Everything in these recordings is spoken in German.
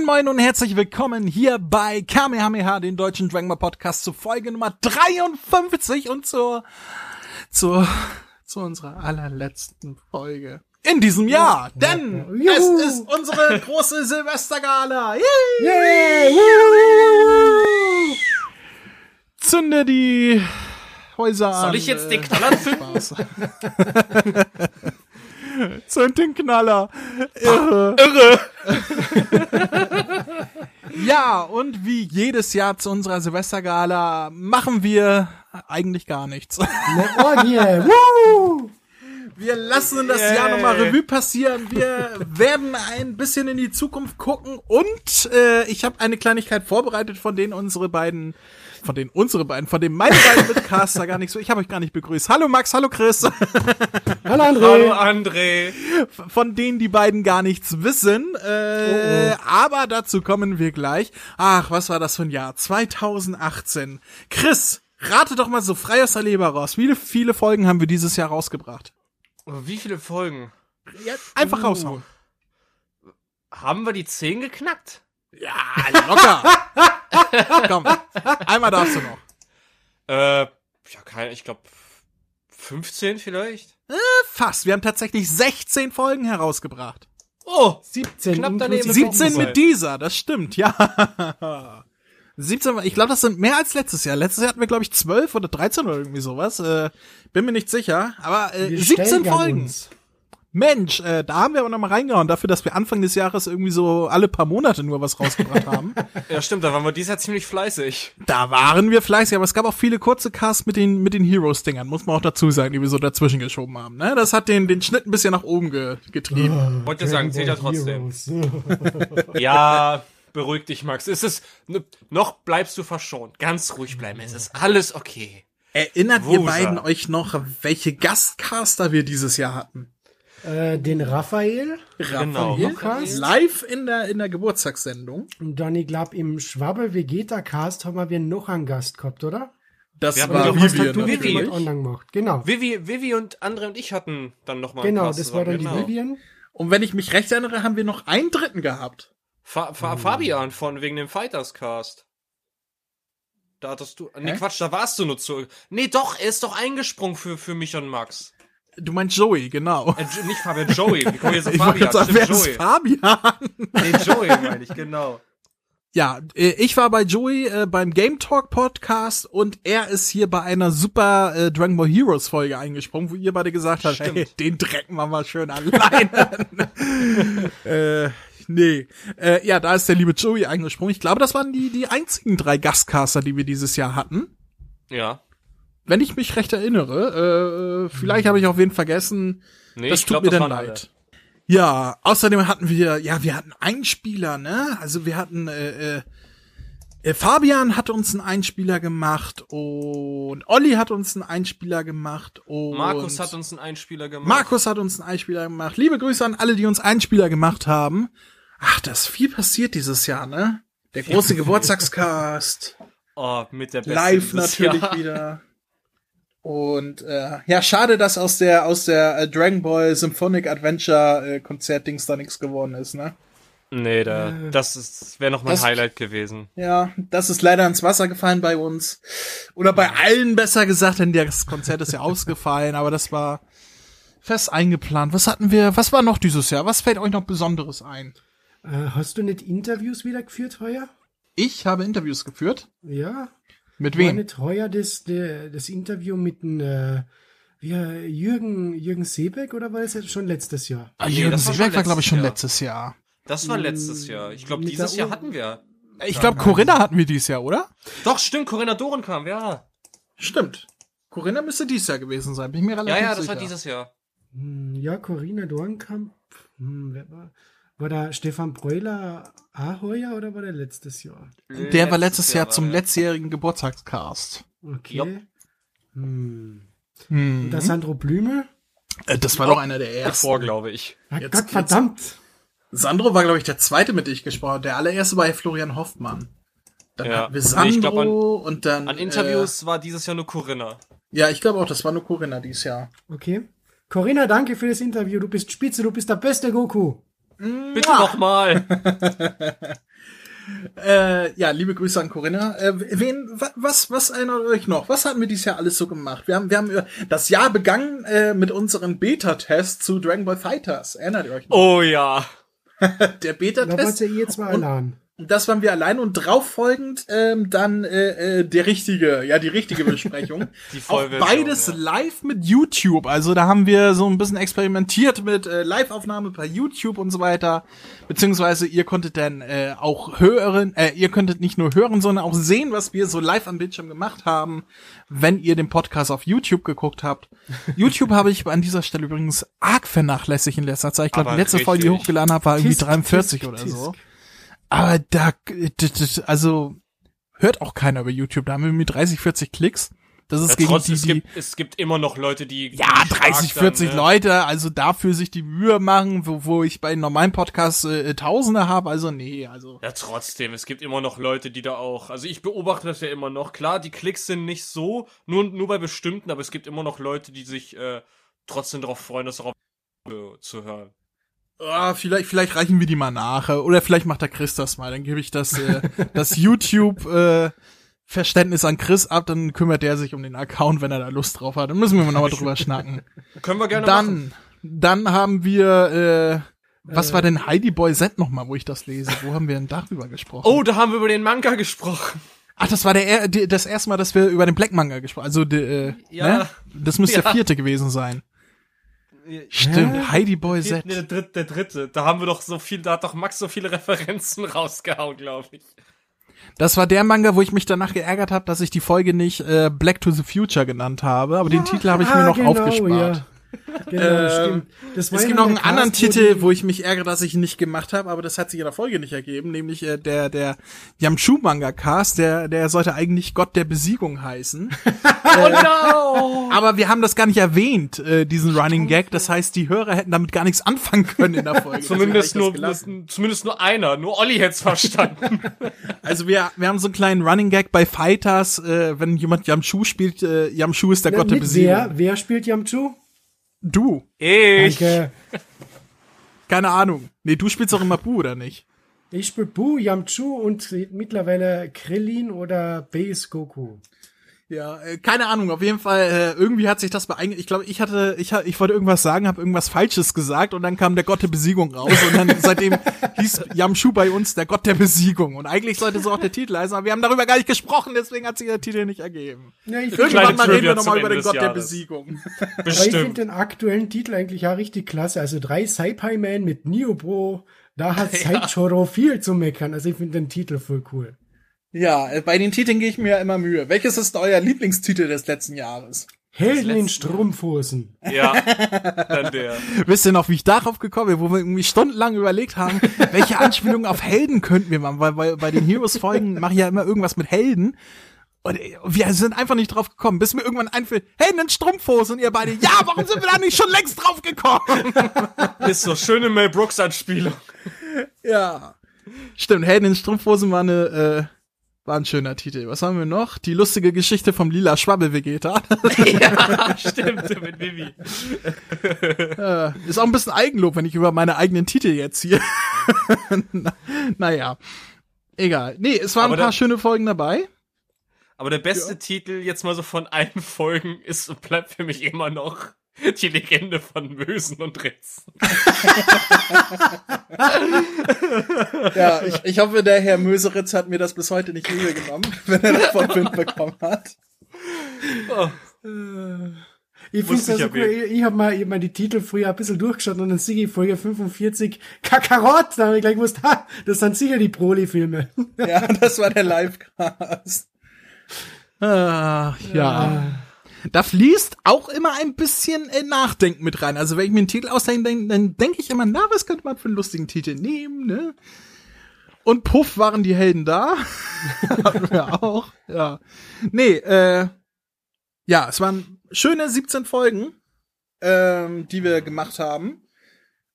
Moin moin und herzlich willkommen hier bei Kamehameha, den deutschen Dragon Ball Podcast zu Folge Nummer 53 und zur, zur, zu unserer allerletzten Folge in diesem Jahr, ja, denn ja. es ist unsere große Silvestergala. Yay! Yay! Zünde die Häuser an. Soll ich jetzt den Knaller finden? Zünd den Knaller. Irre. Irre. ja, und wie jedes Jahr zu unserer Silvestergala machen wir eigentlich gar nichts. Eine Orgie. Woo! Wir lassen das yeah. Jahr nochmal Revue passieren. Wir werden ein bisschen in die Zukunft gucken und äh, ich habe eine Kleinigkeit vorbereitet, von denen unsere beiden von denen unsere beiden, von denen meine beiden Mitcaster gar nicht so. Ich habe euch gar nicht begrüßt. Hallo Max, hallo Chris. hallo André. Hallo André. Von denen die beiden gar nichts wissen. Äh, oh, oh. Aber dazu kommen wir gleich. Ach, was war das für ein Jahr? 2018. Chris, rate doch mal so frei aus der Leber raus. Wie viele Folgen haben wir dieses Jahr rausgebracht? Wie viele Folgen? Ja, einfach uh. raushauen. Haben wir die 10 geknackt? Ja, locker. Komm, einmal darfst du noch. Äh, ja, keine, ich glaube 15 vielleicht. Äh, fast. Wir haben tatsächlich 16 Folgen herausgebracht. Oh, 17. Knapp daneben 17 mit dieser, das stimmt, ja. 17, ich glaube, das sind mehr als letztes Jahr. Letztes Jahr hatten wir, glaube ich, 12 oder 13 oder irgendwie sowas. Äh, bin mir nicht sicher. Aber äh, 17 Folgen. Uns. Mensch, äh, da haben wir aber noch mal reingehauen, dafür, dass wir Anfang des Jahres irgendwie so alle paar Monate nur was rausgebracht haben. ja, stimmt, da waren wir dieses Jahr ziemlich fleißig. Da waren wir fleißig, aber es gab auch viele kurze Casts mit den, mit den Heroes-Dingern, muss man auch dazu sagen, die wir so dazwischen geschoben haben. Ne? Das hat den, den Schnitt ein bisschen nach oben ge getrieben. Oh, Wollte sagen, zählt ja trotzdem. ja, beruhig dich, Max. Es ist, noch bleibst du verschont. Ganz ruhig bleiben, es ist alles okay. Erinnert Wosa. ihr beiden euch noch, welche Gastcaster wir dieses Jahr hatten? Äh, den Raphael. Genau. Lukas. Live in der, in der Geburtstagssendung. Und dann, ich glaube, im Schwabbel Vegeta Cast haben wir noch einen Gast gehabt, oder? Das wir war Vivi, du Vivi. online gemacht. Genau. Vivi, Vivi und Andre und ich hatten dann noch mal Genau, Cast das war dann genau. die Vivian. Und wenn ich mich recht erinnere, haben wir noch einen dritten gehabt. Fa Fa oh. Fabian von wegen dem Fighters Cast. Da hattest du. Nee, Hä? Quatsch, da warst du nur zu. Nee, doch, er ist doch eingesprungen für, für mich und Max. Du meinst Joey, genau. Äh, nicht Fabian, Joey. Wie kommen wir jetzt Fabian? Sagen, wer Joey. ist Fabian? Nee, Joey meine ich, genau. Ja, äh, ich war bei Joey äh, beim Game Talk Podcast und er ist hier bei einer super äh, Dragon Ball Heroes Folge eingesprungen, wo ihr beide gesagt habt, hey, den drecken wir mal schön alleine. äh, nee. Äh, ja, da ist der liebe Joey eingesprungen. Ich glaube, das waren die, die einzigen drei Gastcaster, die wir dieses Jahr hatten. Ja wenn ich mich recht erinnere. Äh, vielleicht habe ich auch wen vergessen. Nee, das tut glaub, mir das dann leid. Alle. Ja, außerdem hatten wir, ja, wir hatten Einspieler, ne? Also wir hatten, äh, äh, äh, Fabian hat uns einen Einspieler gemacht und Olli hat uns einen Einspieler gemacht und Markus hat uns einen Einspieler gemacht. Markus hat uns einen Einspieler gemacht. Liebe Grüße an alle, die uns Einspieler gemacht haben. Ach, das ist viel passiert dieses Jahr, ne? Der große Geburtstagscast. Oh, mit der besten Live natürlich Jahr. wieder. Und äh, ja, schade, dass aus der aus der äh, Dragon Ball Symphonic Adventure äh, Konzertdings da nichts geworden ist, ne? Nee, da, äh, das wäre noch mein das, Highlight gewesen. Ja, das ist leider ins Wasser gefallen bei uns. Oder bei allen besser gesagt, denn das Konzert ist ja ausgefallen, aber das war fest eingeplant. Was hatten wir, was war noch dieses Jahr? Was fällt euch noch Besonderes ein? Äh, hast du nicht Interviews wieder geführt heuer? Ich habe Interviews geführt. Ja. Mit wem? War nicht heuer das, das Interview mit dem, äh, Jürgen, Jürgen Seebeck oder war das jetzt schon letztes Jahr? Ah, Jürgen nee, Seebeck war, glaube ich, schon Jahr. letztes Jahr. Das war letztes Jahr. Ich glaube, dieses Jahr hatten wir. Ich glaube, Corinna hatten wir dieses Jahr, oder? Doch, stimmt, Corinna Doren kam, ja. Stimmt. Corinna müsste dieses Jahr gewesen sein, bin ich mir relativ sicher. Ja, ja, das sicher. war dieses Jahr. Hm, ja, Corinna Dorenkamp. Hm, wer war? War da Stefan Breuler heuer oder war der letztes Jahr? Der letztes war letztes Jahr, Jahr zum letztjährigen Geburtstagscast. Okay. Yep. Hm. Hm. Und der Sandro Blümel? Äh, das war doch einer der ersten. Davor, glaube ich. Ja, jetzt, Gott verdammt. Jetzt. Sandro war, glaube ich, der zweite, mit dem ich gesprochen habe. Der allererste war Florian Hoffmann. Dann ja. hatten wir Sandro glaub, an, und dann. An Interviews äh, war dieses Jahr nur Corinna. Ja, ich glaube auch, das war nur Corinna dieses Jahr. Okay. Corinna, danke für das Interview. Du bist spitze, du bist der beste Goku. Bitte nochmal. Äh, ja, liebe Grüße an Corinna. Äh, wen, was, was erinnert euch noch? Was hatten wir dieses Jahr alles so gemacht? Wir haben, wir haben das Jahr begangen äh, mit unserem Beta-Test zu Dragon Ball Fighters. Erinnert ihr euch noch? Oh ja. Der Beta-Test. Da wart ihr jetzt mal allein das waren wir allein und drauf folgend ähm, dann äh, äh, der richtige, ja die richtige Besprechung. die Auch beides ja. live mit YouTube. Also da haben wir so ein bisschen experimentiert mit äh, Live-Aufnahme bei YouTube und so weiter. Beziehungsweise ihr konntet dann äh, auch hören, äh, ihr könntet nicht nur hören, sondern auch sehen, was wir so live am Bildschirm gemacht haben, wenn ihr den Podcast auf YouTube geguckt habt. YouTube habe ich an dieser Stelle übrigens arg vernachlässigt in letzter Zeit. Ich glaube, die letzte richtig. Folge, die ich hochgeladen habe, war irgendwie tisk, 43 tisk, oder so. Aber da, also hört auch keiner über YouTube. Da haben wir irgendwie 30, 40 Klicks. Das ist ja, gegen trotzdem, die, es gibt, es gibt immer noch Leute, die. Ja, 30, 40 dann, ne? Leute, also dafür sich die Mühe machen, wo, wo ich bei normalen Podcasts äh, Tausende habe, also nee, also. Ja, trotzdem, es gibt immer noch Leute, die da auch. Also ich beobachte das ja immer noch. Klar, die Klicks sind nicht so, nur, nur bei bestimmten, aber es gibt immer noch Leute, die sich äh, trotzdem darauf freuen, das auch äh, zu hören. Ah, vielleicht, vielleicht reichen wir die mal nach. Oder vielleicht macht der Chris das mal. Dann gebe ich das, äh, das YouTube äh, Verständnis an Chris ab, dann kümmert der sich um den Account, wenn er da Lust drauf hat. Dann müssen wir mal nochmal drüber schnacken. Können wir gerne dann, machen. Dann haben wir, äh, was äh, war denn Heidi Boy Z nochmal, wo ich das lese? Wo haben wir denn darüber gesprochen? Oh, da haben wir über den Manga gesprochen. Ach, das war der das erste Mal, dass wir über den Black Manga gesprochen. Also äh, ja, ne? das müsste ja. der vierte gewesen sein. Stimmt, Hä? Heidi Boy Z. Nee, der dritte, der dritte. Da haben wir doch so viel, da hat doch Max so viele Referenzen rausgehauen, glaube ich. Das war der Manga, wo ich mich danach geärgert habe, dass ich die Folge nicht äh, Black to the Future genannt habe, aber ja, den Titel habe ich ah, mir noch genau, aufgespart. Ja. Genau, äh, stimmt. Das es gibt noch einen Cast, anderen Titel, wo ich mich ärgere, dass ich ihn nicht gemacht habe, aber das hat sich in der Folge nicht ergeben, nämlich äh, der der Yamchu Manga Cast, der der sollte eigentlich Gott der Besiegung heißen. oh no! Aber wir haben das gar nicht erwähnt, äh, diesen Running Gag. Das heißt, die Hörer hätten damit gar nichts anfangen können in der Folge. zumindest nur zumindest nur einer, nur Olli hätte es verstanden. also wir wir haben so einen kleinen Running Gag bei Fighters, äh, wenn jemand Yamchu spielt, äh, Yamchu ist der Na, Gott der Besiegung. Wer wer spielt Yamchu? Du. Ich. Danke. Keine Ahnung. Nee, du spielst doch immer Bu, oder nicht? Ich spiele Bu, Yamchu und mittlerweile Krillin oder Base Goku. Ja, äh, keine Ahnung, auf jeden Fall, äh, irgendwie hat sich das beeinge... Ich glaube, ich hatte, ich, ich wollte irgendwas sagen, habe irgendwas Falsches gesagt und dann kam der Gott der Besiegung raus und dann seitdem hieß Yamshu bei uns der Gott der Besiegung und eigentlich sollte so auch der Titel heißen, aber wir haben darüber gar nicht gesprochen, deswegen hat sich der Titel nicht ergeben. Ja, ich Irgendwann mal reden wir nochmal über den Gott Jahres. der Besiegen. Bestimmt. Aber ich finde den aktuellen Titel eigentlich ja richtig klasse, also drei Saipai-Man mit Niobo, da hat ja. Saichoro viel zu meckern, also ich finde den Titel voll cool. Ja, bei den Titeln gehe ich mir ja immer Mühe. Welches ist euer Lieblingstitel des letzten Jahres? Helden in Strumpfhosen. Ja, dann der. Wisst ihr noch, wie ich darauf gekommen bin, wo wir irgendwie stundenlang überlegt haben, welche Anspielungen auf Helden könnten wir machen, weil, weil bei den Heroes-Folgen mache ich ja immer irgendwas mit Helden. Und wir sind einfach nicht drauf gekommen, bis mir irgendwann einfällt, Helden in Strumpfhosen und ihr beide, ja, warum sind wir da nicht schon längst drauf gekommen? Ist so schöne Mel Brooks Anspielung. Ja. Stimmt, Helden in Strumpfhosen war eine, äh, war ein schöner Titel. Was haben wir noch? Die lustige Geschichte vom lila Schwabbel-Vegeta. ja, stimmt, mit Vivi. äh, ist auch ein bisschen Eigenlob, wenn ich über meine eigenen Titel jetzt hier. Na, naja. Egal. Nee, es waren aber ein paar der, schöne Folgen dabei. Aber der beste ja. Titel jetzt mal so von allen Folgen ist und bleibt für mich immer noch die Legende von Mösen und Ritzen. ja, ich, ich hoffe, der Herr Möseritz hat mir das bis heute nicht übel genommen, wenn er davon Wind bekommen hat. Oh. Ich finde das so cool. Ich, ich habe mal, ich hab mal die Titel früher ein bisschen durchgeschaut und dann sehe ich Folge 45 Kakarott. Da habe ich gleich gewusst, ha, das sind sicher die Broly-Filme. ja, das war der Livecast. Ach, ja. ja. Da fließt auch immer ein bisschen äh, Nachdenken mit rein. Also wenn ich mir einen Titel ausdenke, dann, dann denke ich immer, na, was könnte man für einen lustigen Titel nehmen, ne? Und puff waren die Helden da. Hatten wir auch. Ja. Nee, äh, ja, es waren schöne 17 Folgen, ähm, die wir gemacht haben.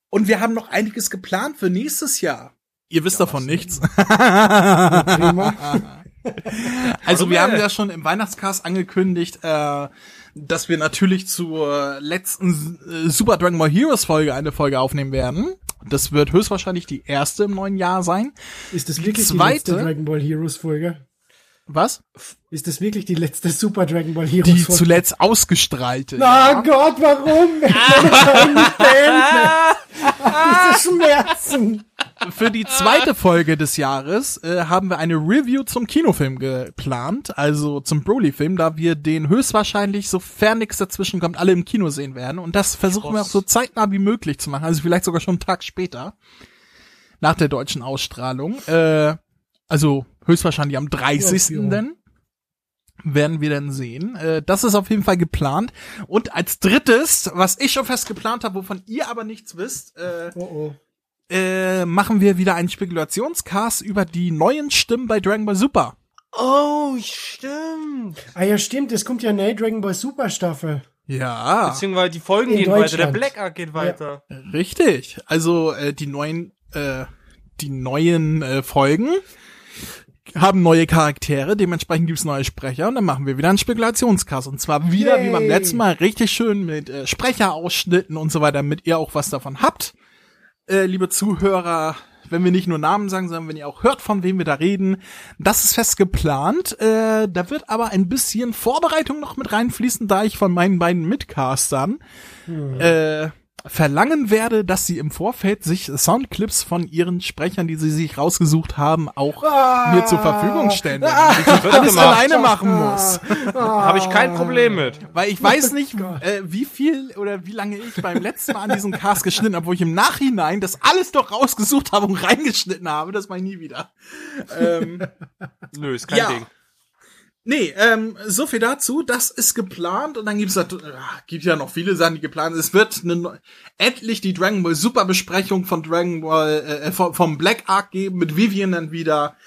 Und wir haben noch einiges geplant für nächstes Jahr. Ihr wisst ja, davon nichts. also wir haben ja schon im Weihnachtscast angekündigt, äh, dass wir natürlich zur letzten äh, Super Dragon Ball Heroes Folge eine Folge aufnehmen werden. Das wird höchstwahrscheinlich die erste im neuen Jahr sein. Ist das wirklich die, zweite, die letzte Dragon Ball Heroes Folge? Was? Ist das wirklich die letzte Super Dragon Ball Heroes Die Folge? zuletzt ausgestrahlte. Na ja. Gott, warum? Diese Schmerzen. Für die zweite Folge des Jahres äh, haben wir eine Review zum Kinofilm geplant, also zum Broly-Film, da wir den höchstwahrscheinlich, sofern nichts dazwischen kommt, alle im Kino sehen werden. Und das versuchen wir auch so zeitnah wie möglich zu machen, also vielleicht sogar schon einen Tag später, nach der deutschen Ausstrahlung. Äh, also höchstwahrscheinlich am 30. Ja, denn werden wir dann sehen. Äh, das ist auf jeden Fall geplant. Und als drittes, was ich schon fest geplant habe, wovon ihr aber nichts wisst, äh, oh oh. Äh, machen wir wieder einen Spekulationscast über die neuen Stimmen bei Dragon Ball Super. Oh, stimmt. Ah ja, stimmt. Es kommt ja eine Dragon Ball Super Staffel. Ja. Beziehungsweise die Folgen In gehen weiter, der Black Ark geht weiter. Ja. Richtig. Also äh, die neuen, äh, die neuen äh, Folgen haben neue Charaktere, dementsprechend gibt's neue Sprecher und dann machen wir wieder einen Spekulationscast. Und zwar wieder Yay. wie beim letzten Mal richtig schön mit äh, Sprecherausschnitten und so weiter, damit ihr auch was davon habt. Äh, liebe Zuhörer, wenn wir nicht nur Namen sagen, sondern wenn ihr auch hört, von wem wir da reden. Das ist fest geplant. Äh, da wird aber ein bisschen Vorbereitung noch mit reinfließen, da ich von meinen beiden Mitcastern hm. äh, verlangen werde, dass sie im Vorfeld sich Soundclips von ihren Sprechern, die sie sich rausgesucht haben, auch ah, mir zur Verfügung stellen. Ah, ich alles alleine machen muss. Ah, Habe ich kein Problem mit. Weil ich weiß nicht, äh, wie viel oder wie lange ich beim letzten Mal an diesem Cast geschnitten habe, wo ich im Nachhinein das alles doch rausgesucht habe und reingeschnitten habe. Das mache ich nie wieder. Ähm, Nö, ist kein ja. Ding. Nee, ähm, so viel dazu. Das ist geplant und dann gibt's äh, gibt ja noch viele Sachen, die geplant sind. Es wird eine, endlich die Dragon Ball Super Besprechung von Dragon Ball äh, vom, vom Black Ark geben mit Vivian dann wieder.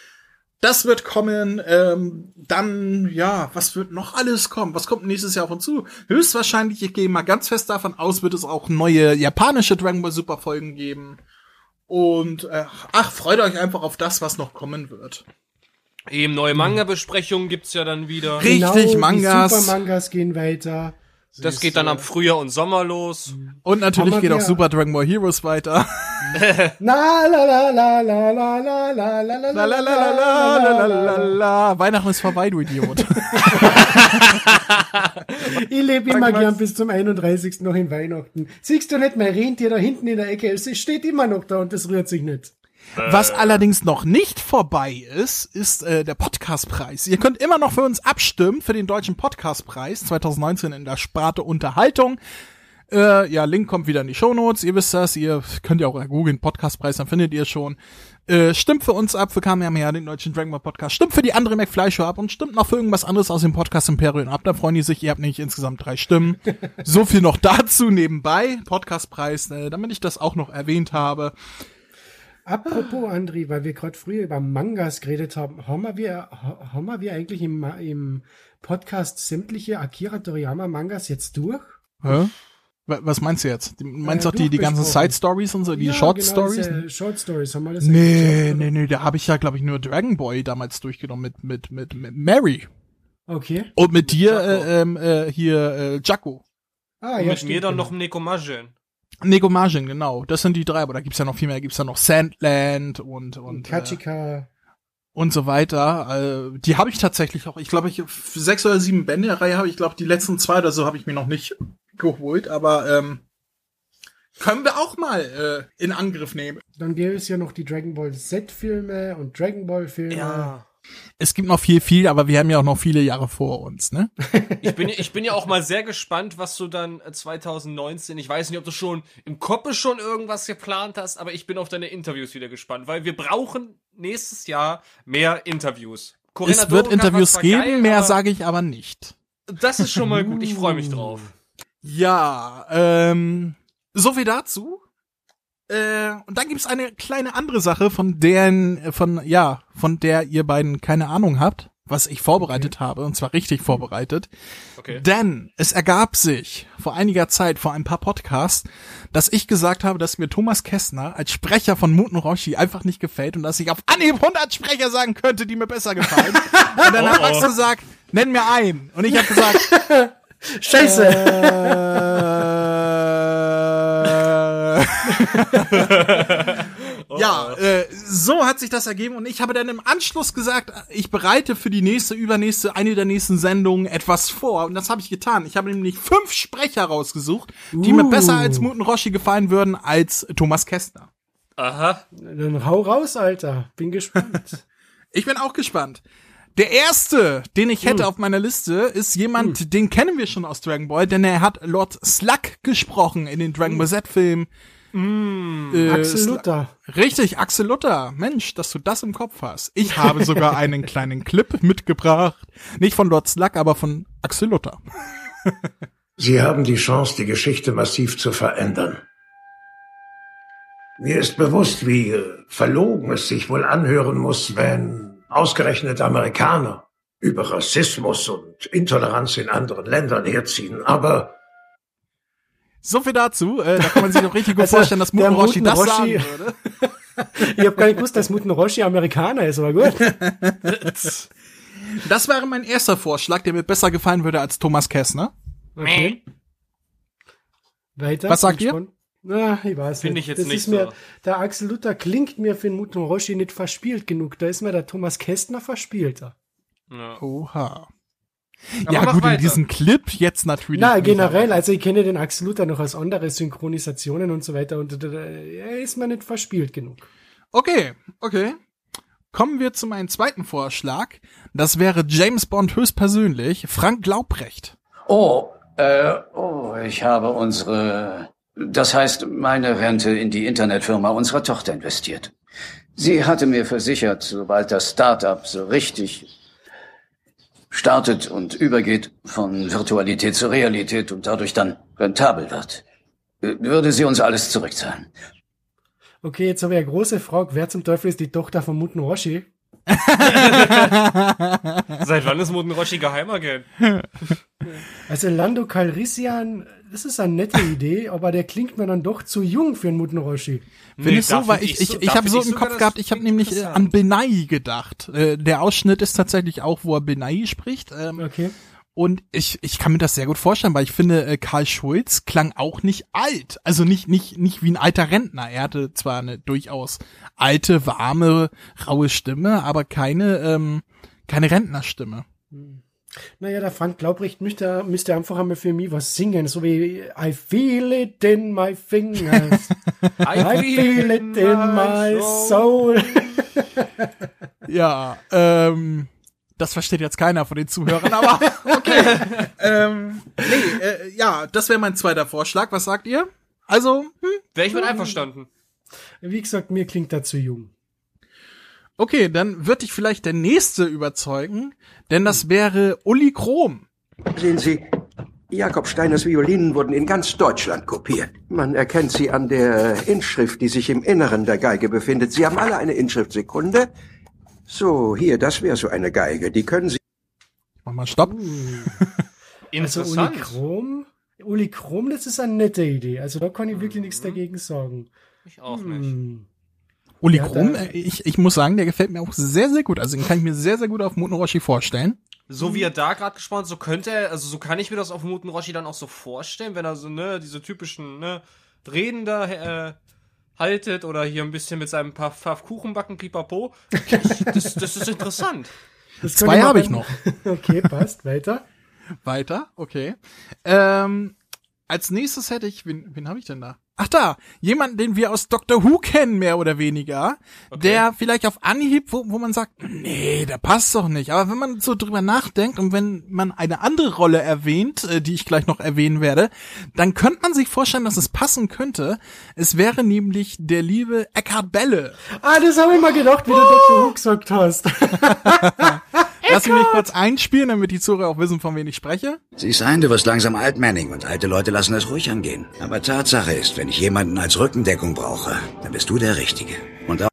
Das wird kommen. Ähm, dann ja, was wird noch alles kommen? Was kommt nächstes Jahr auf uns zu? Höchstwahrscheinlich, ich gehe mal ganz fest davon aus, wird es auch neue japanische Dragon Ball Super Folgen geben. Und äh, ach, freut euch einfach auf das, was noch kommen wird. Eben neue Manga-Besprechungen gibt's ja dann wieder. Richtig, genau, Mangas. Die Super-Mangas gehen weiter. Das geht dann ab Frühjahr und Sommer los. Und natürlich geht auch Super Dragon Ball Heroes weiter. La la la la la la la la la la la la la la la Weihnachten ist vorbei, du Idiot. ich lebe immer gern bis zum 31. noch in Weihnachten. Siehst du nicht mein Rentier da hinten in der Ecke? Es steht immer noch da und es rührt sich nicht. Was allerdings noch nicht vorbei ist, ist äh, der Podcastpreis. Ihr könnt immer noch für uns abstimmen für den deutschen Podcastpreis 2019 in der Sparte Unterhaltung. Äh, ja, Link kommt wieder in die Shownotes. Ihr wisst das. Ihr könnt ja auch googeln Podcastpreis, dann findet ihr schon. Äh, stimmt für uns ab, für Kamehameha, den deutschen Dragon Ball Podcast. Stimmt für die andere McFly Show ab und stimmt noch für irgendwas anderes aus dem Podcast Imperium ab. Da freuen die sich. Ihr habt nämlich insgesamt drei Stimmen. so viel noch dazu nebenbei. Podcastpreis, äh, damit ich das auch noch erwähnt habe. Apropos, Andri, weil wir gerade früher über Mangas geredet haben, haben wir, haben wir eigentlich im, im Podcast sämtliche Akira Toriyama Mangas jetzt durch? Hä? Was meinst du jetzt? Meinst du äh, auch die, die ganzen Side Stories und so, die ja, Short genau, Stories? Short Stories haben wir das Nee, nee, nee, da habe ich ja, glaube ich, nur Dragon Boy damals durchgenommen mit, mit, mit, mit Mary. Okay. Und mit dir, äh, ähm, äh, hier, äh, Jaco. Ah, ja, mit mir dann genau. noch Nekomajin. Negomagin, genau. Das sind die drei, aber da gibt's ja noch viel mehr. Da gibt's ja noch Sandland und und Kachika. Äh, und so weiter. Äh, die habe ich tatsächlich auch. Ich glaube, ich sechs oder sieben Bände der Reihe habe ich. glaube, die letzten zwei oder so habe ich mir noch nicht geholt. Aber ähm, können wir auch mal äh, in Angriff nehmen. Dann gäbe es ja noch die Dragon Ball Z-Filme und Dragon Ball Filme. Ja. Es gibt noch viel, viel, aber wir haben ja auch noch viele Jahre vor uns, ne? ich bin, ich bin ja auch mal sehr gespannt, was du dann 2019, äh, ich weiß nicht, ob du schon im Kopf schon irgendwas geplant hast, aber ich bin auf deine Interviews wieder gespannt, weil wir brauchen nächstes Jahr mehr Interviews. Corinna es wird Doroka Interviews geben, geil, mehr sage ich aber nicht. Das ist schon mal gut, ich freue mich drauf. Ja, ähm, so viel dazu. Äh, und dann gibt's eine kleine andere Sache, von deren, von, ja, von der ihr beiden keine Ahnung habt, was ich vorbereitet okay. habe, und zwar richtig vorbereitet. Okay. Denn es ergab sich vor einiger Zeit, vor ein paar Podcasts, dass ich gesagt habe, dass mir Thomas Kessner als Sprecher von Muten Roshi einfach nicht gefällt und dass ich auf Anhieb 100 Sprecher sagen könnte, die mir besser gefallen. und dann oh, hat Max oh. gesagt, nenn mir einen. Und ich habe gesagt, Scheiße. Äh, ja, äh, so hat sich das ergeben und ich habe dann im Anschluss gesagt, ich bereite für die nächste, übernächste, eine der nächsten Sendungen etwas vor und das habe ich getan. Ich habe nämlich fünf Sprecher rausgesucht, die uh. mir besser als Muten Roshi gefallen würden als Thomas Kästner. Aha. Dann hau raus, Alter. Bin gespannt. ich bin auch gespannt. Der erste, den ich hätte hm. auf meiner Liste, ist jemand, hm. den kennen wir schon aus Dragon Ball, denn er hat Lord Slug gesprochen in den Dragon Ball Z-Filmen. Mm, äh, Axel Luther. Richtig, Axel Luther. Mensch, dass du das im Kopf hast. Ich habe sogar einen kleinen Clip mitgebracht. Nicht von Lord Slug, aber von Axel Luther. Sie haben die Chance, die Geschichte massiv zu verändern. Mir ist bewusst, wie verlogen es sich wohl anhören muss, wenn ausgerechnet Amerikaner über Rassismus und Intoleranz in anderen Ländern herziehen. Aber so viel dazu. Äh, da kann man sich noch richtig gut also, vorstellen, dass Muten Roshi das sagen würde. ich habe gar nicht gewusst, dass Muten Roshi Amerikaner ist, aber gut. das wäre mein erster Vorschlag, der mir besser gefallen würde als Thomas Kessner. Okay. Weiter. Was sagt ihr? Na, ich weiß Finde ich jetzt das nicht ist so. Mir, der Axel Luther klingt mir für den Muten Roshi nicht verspielt genug. Da ist mir der Thomas Kästner verspielter. Ja. Oha. Aber ja, gut, weiter. in diesem Clip jetzt natürlich. Na, generell, also ich kenne den Axel Luther noch aus andere Synchronisationen und so weiter und äh, er ist mir nicht verspielt genug. Okay, okay. Kommen wir zu meinem zweiten Vorschlag. Das wäre James Bond höchstpersönlich, Frank Glaubrecht. Oh, äh, oh, ich habe unsere, das heißt, meine Rente in die Internetfirma unserer Tochter investiert. Sie hatte mir versichert, sobald das Startup so richtig startet und übergeht von Virtualität zur Realität und dadurch dann rentabel wird, würde sie uns alles zurückzahlen. Okay, jetzt habe ich eine große Frage. Wer zum Teufel ist die Tochter von Muten Roshi? Seit wann ist Muten Roshi Geheimagent? Also Lando Calrissian, das ist eine nette Idee, aber der klingt mir dann doch zu jung für einen Muten Roshi. Finde nee, ich so, weil ich, ich, ich, ich habe so im Kopf gehabt, ich habe nämlich äh, an Benai gedacht. Äh, der Ausschnitt ist tatsächlich auch, wo er Benai spricht. Ähm, okay. Und ich, ich kann mir das sehr gut vorstellen, weil ich finde, äh, Karl Schulz klang auch nicht alt. Also nicht, nicht, nicht wie ein alter Rentner. Er hatte zwar eine durchaus alte, warme, raue Stimme, aber keine, ähm, keine Rentnerstimme. Hm. Naja, der Frank Glaubrecht müsste, müsste einfach einmal für mich was singen, so wie I feel it in my fingers. I, I feel it in my soul. ja, ähm, das versteht jetzt keiner von den Zuhörern, aber okay. ähm, nee, äh, ja, das wäre mein zweiter Vorschlag. Was sagt ihr? Also, hm? Wäre ich mit einverstanden. Wie gesagt, mir klingt er zu jung. Okay, dann wird dich vielleicht der nächste überzeugen, denn das wäre Uli Krom. Sehen Sie, Jakob Steiners Violinen wurden in ganz Deutschland kopiert. Man erkennt sie an der Inschrift, die sich im Inneren der Geige befindet. Sie haben alle eine Inschriftsekunde. So, hier, das wäre so eine Geige. Die können Sie. Mach mal Stopp. Uh. Interessant. Also Uli Krom, Uli Krom, das ist eine nette Idee. Also da kann ich wirklich mhm. nichts dagegen sagen. Ich auch nicht. Hm. Uli Krum, äh, ich, ich muss sagen, der gefällt mir auch sehr, sehr gut. Also den kann ich mir sehr, sehr gut auf Muten Roshi vorstellen. So wie er da gerade gesprochen hat, so könnte er, also so kann ich mir das auf Muten Roshi dann auch so vorstellen, wenn er so, ne, diese typischen, ne, Reden da äh, haltet oder hier ein bisschen mit seinem paar Pfaff Kuchen backen, pipapo. das, das ist interessant. Das Zwei habe ich noch. okay, passt. Weiter. Weiter, okay. Ähm, als nächstes hätte ich, wen, wen habe ich denn da? Ach da, jemanden, den wir aus Doctor Who kennen, mehr oder weniger, okay. der vielleicht auf Anhieb, wo, wo man sagt, nee, der passt doch nicht. Aber wenn man so drüber nachdenkt und wenn man eine andere Rolle erwähnt, äh, die ich gleich noch erwähnen werde, dann könnte man sich vorstellen, dass es passen könnte. Es wäre nämlich der liebe Eckhard Belle. Ah, das habe ich mal gedacht, wie du Dr. Who gesagt hast. Lass mich kurz einspielen, damit die Zuhörer auch wissen, von wem ich spreche. Siehst ein, du wirst langsam altmänning und alte Leute lassen es ruhig angehen. Aber Tatsache ist, wenn ich jemanden als Rückendeckung brauche, dann bist du der Richtige. Und auch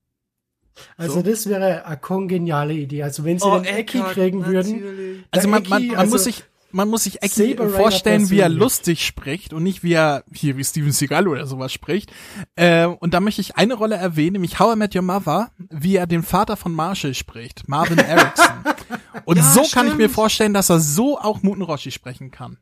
also so. das wäre eine kongeniale Idee. Also wenn sie oh, den Ecki kriegen natürlich. würden. Also man, man, man also muss sich man muss sich Ecki vorstellen, wie er lustig spricht und nicht wie er hier wie Steven Seagal oder sowas spricht. Äh, und da möchte ich eine Rolle erwähnen, nämlich How I Met Your Mother, wie er den Vater von Marshall spricht, Marvin Erickson. Und ja, so stimmt. kann ich mir vorstellen, dass er so auch Muten Roshi sprechen kann.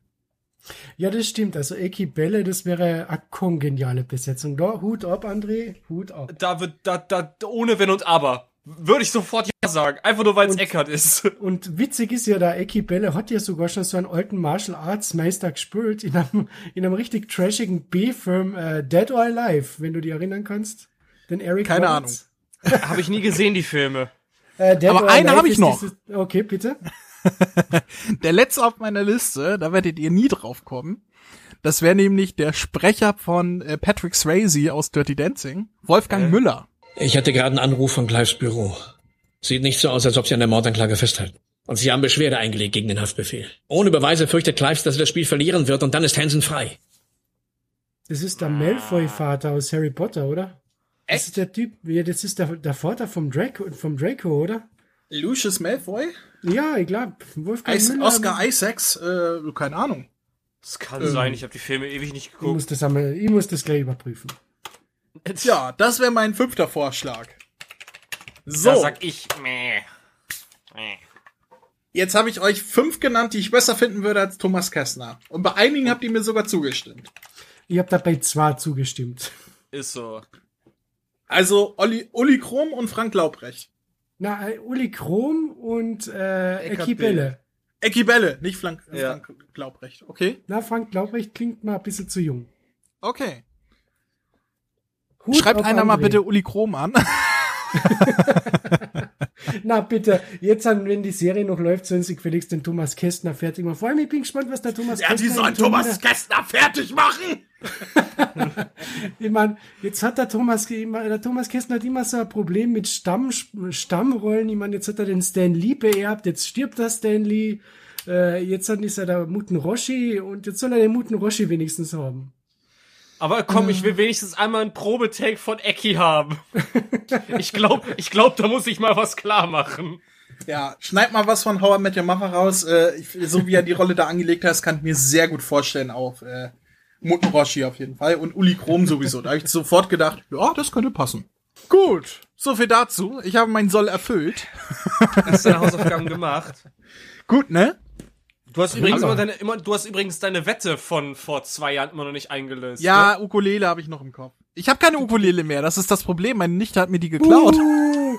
Ja, das stimmt. Also Eki Belle, das wäre eine kongeniale Besetzung. Da, Hut ab, André, Hut ab. Da wird, da, da, ohne Wenn und Aber. Würde ich sofort ja sagen. Einfach nur, weil es Eckert ist. Und witzig ist ja, da Eki Belle hat ja sogar schon so einen alten Martial Arts Meister gespielt in einem, in einem richtig trashigen B-Film äh, Dead or Alive, wenn du dich erinnern kannst. Den Eric Keine Roberts. Ahnung. Habe ich nie gesehen, die Filme. Äh, Aber einen habe ich noch. Dieses, okay, bitte. der letzte auf meiner Liste, da werdet ihr nie drauf kommen. Das wäre nämlich der Sprecher von äh, Patrick Swayze aus Dirty Dancing, Wolfgang äh. Müller. Ich hatte gerade einen Anruf von Clives Büro. Sieht nicht so aus, als ob Sie an der Mordanklage festhalten. Und Sie haben Beschwerde eingelegt gegen den Haftbefehl. Ohne Beweise fürchtet Clives, dass er das Spiel verlieren wird und dann ist Hansen frei. Das ist der Malfoy-Vater aus Harry Potter, oder? Echt? Das ist der Typ, ja, das ist der, der Vater vom Draco, vom Draco, oder? Lucius Malfoy? Ja, ich glaube. Wolfgang Is Müller, Oscar Isaacs, äh, keine Ahnung. Das kann ähm, sein, ich habe die Filme ewig nicht geguckt. Ich muss das, einmal, ich muss das gleich überprüfen. Ja, das wäre mein fünfter Vorschlag. So. Da sag ich, meh. meh. Jetzt habe ich euch fünf genannt, die ich besser finden würde als Thomas Kessner. Und bei einigen habt ihr mir sogar zugestimmt. Ich habe dabei zwei zugestimmt. Ist so. Also Olli, Uli Krom und Frank Laubrecht. Na, Uli Krom und äh, Eki Belle. Eki Belle, nicht Frank, ja. Frank Glaubrecht. Okay. Na, Frank Glaubrecht klingt mal ein bisschen zu jung. Okay. Hut Schreibt einer André. mal bitte Uli Krom an. Na bitte, jetzt an, wenn die Serie noch läuft, sollen sie gefälligst den Thomas Kästner fertig machen. Vor allem, ich bin gespannt, was der Thomas ja, Kästner... Ja, die sollen Thomas Kästner fertig machen! ich meine, jetzt hat der Thomas, der Thomas Kästner hat immer so ein Problem mit Stamm, Stammrollen. Ich meine, jetzt hat er den Stan Lee beerbt, jetzt stirbt der Stan Lee, äh, jetzt hat ist er der Muten Roshi und jetzt soll er den Muten Roshi wenigstens haben. Aber komm, ich will wenigstens einmal einen Probetake von Eki haben. ich glaub, ich glaub, da muss ich mal was klar machen. Ja, schneid mal was von Howard mit Your Mother raus. Äh, so wie er die Rolle da angelegt hat, kann ich mir sehr gut vorstellen auf äh, Muten Roshi auf jeden Fall und Uli Krom sowieso. Da habe ich sofort gedacht, ja, das könnte passen. Gut, so viel dazu. Ich habe meinen Soll erfüllt. Hast deine Hausaufgaben gemacht? Gut, ne? Du hast übrigens immer deine, immer, du hast übrigens deine Wette von vor zwei Jahren immer noch nicht eingelöst. Ja, ne? Ukulele habe ich noch im Kopf. Ich habe keine Ukulele mehr, das ist das Problem. Meine Nichte hat mir die geklaut.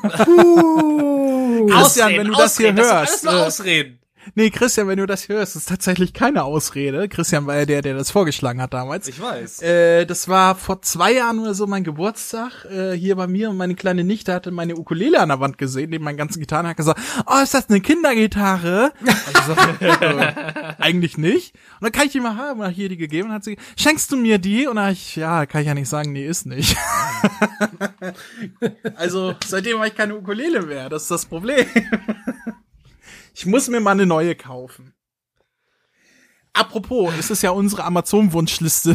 Uh, uh. Christian, wenn du das hier hörst. Das alles nur Ausreden. Nee, Christian, wenn du das hörst, ist tatsächlich keine Ausrede. Christian war ja der, der das vorgeschlagen hat damals. Ich weiß. Äh, das war vor zwei Jahren oder so mein Geburtstag äh, hier bei mir und meine kleine Nichte hatte meine Ukulele an der Wand gesehen, neben meinen ganzen Gitarren, hat gesagt, oh, ist das eine Kindergitarre? Also, äh, eigentlich nicht. Und dann kann ich die mal haben, und hier die gegeben und hat sie, schenkst du mir die? Und dann ich, ja, kann ich ja nicht sagen, nee, ist nicht. also, seitdem habe ich keine Ukulele mehr, das ist das Problem. Ich muss mir mal eine neue kaufen. Apropos, es ist ja unsere Amazon-Wunschliste.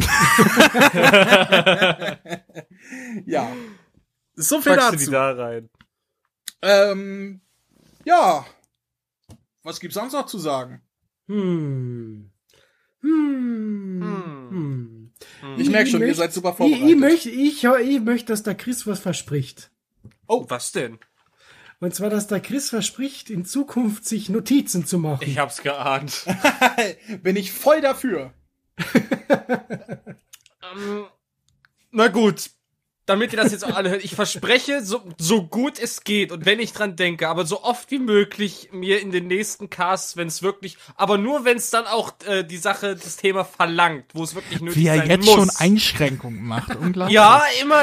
ja. So viel Packst dazu. Du die da rein? Ähm, ja. Was gibt's sonst noch zu sagen? Hm. Hm. Hm. Ich merke schon, ich ihr seid super vorbereitet. Ich, ich, möchte, ich, ich möchte, dass der Chris was verspricht. Oh, was denn? Und zwar, dass der Chris verspricht, in Zukunft sich Notizen zu machen. Ich hab's geahnt. Bin ich voll dafür. ähm, na gut, damit ihr das jetzt auch alle hört, ich verspreche, so, so gut es geht und wenn ich dran denke, aber so oft wie möglich mir in den nächsten Casts, wenn es wirklich, aber nur wenn es dann auch äh, die Sache, das Thema verlangt, wo es wirklich nötig ist. Wie er jetzt muss. schon Einschränkungen macht, unglaublich. Ja, immer.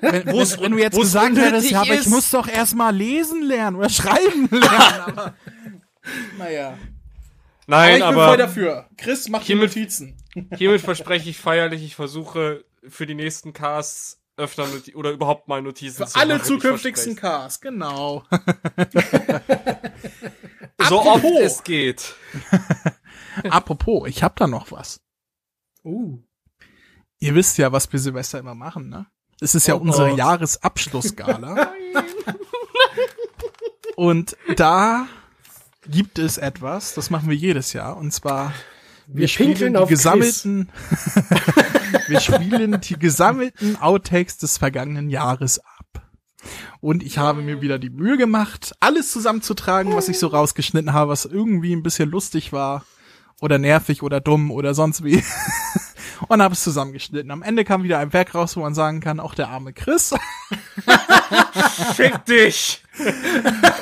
Wenn, wenn, wenn du jetzt gesagt hättest, ja, aber ich muss doch erstmal lesen lernen oder schreiben lernen, aber naja. Nein, aber ich bin aber voll dafür. Chris macht hiermit, Notizen. Hiermit verspreche ich feierlich, ich versuche für die nächsten Casts öfter Noti oder überhaupt mal Notizen Für zu alle machen, zukünftigsten Cars, genau. so oft es geht. Apropos, ich hab da noch was. Uh. Ihr wisst ja, was wir Silvester immer machen, ne? Es ist ja oh unsere Gott. Jahresabschlussgala. Und da gibt es etwas, das machen wir jedes Jahr, und zwar wir, wir spielen die gesammelten Wir spielen die gesammelten Outtakes des vergangenen Jahres ab. Und ich habe mir wieder die Mühe gemacht, alles zusammenzutragen, was ich so rausgeschnitten habe, was irgendwie ein bisschen lustig war. oder nervig oder dumm oder sonst wie. und habe es zusammengeschnitten. Am Ende kam wieder ein Werk raus, wo man sagen kann, auch der arme Chris. Fick dich!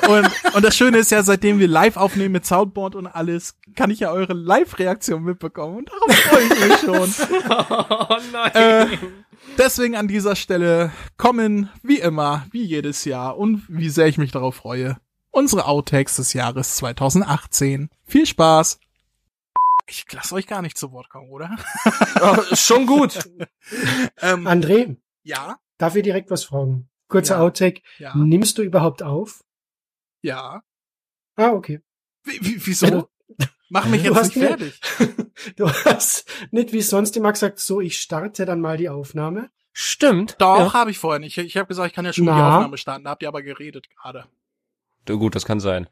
und, und das Schöne ist ja, seitdem wir live aufnehmen mit Soundboard und alles, kann ich ja eure Live-Reaktion mitbekommen. Und darauf freue ich mich schon. oh nein. Äh, deswegen an dieser Stelle kommen, wie immer, wie jedes Jahr und wie sehr ich mich darauf freue, unsere Outtakes des Jahres 2018. Viel Spaß! Ich lasse euch gar nicht zu Wort kommen, oder? oh, schon gut. ähm, André? Ja? Darf ich direkt was fragen? Kurzer ja. Outtake. Ja. Nimmst du überhaupt auf? Ja. Ah, okay. Wie, wie, wieso? Ja, Mach mich jetzt nicht fertig. du hast nicht wie sonst immer gesagt, so, ich starte dann mal die Aufnahme. Stimmt. Doch, ja. habe ich vorhin nicht. Ich, ich habe gesagt, ich kann ja schon Na. die Aufnahme starten. Da habt ihr aber geredet gerade. Gut, das kann sein.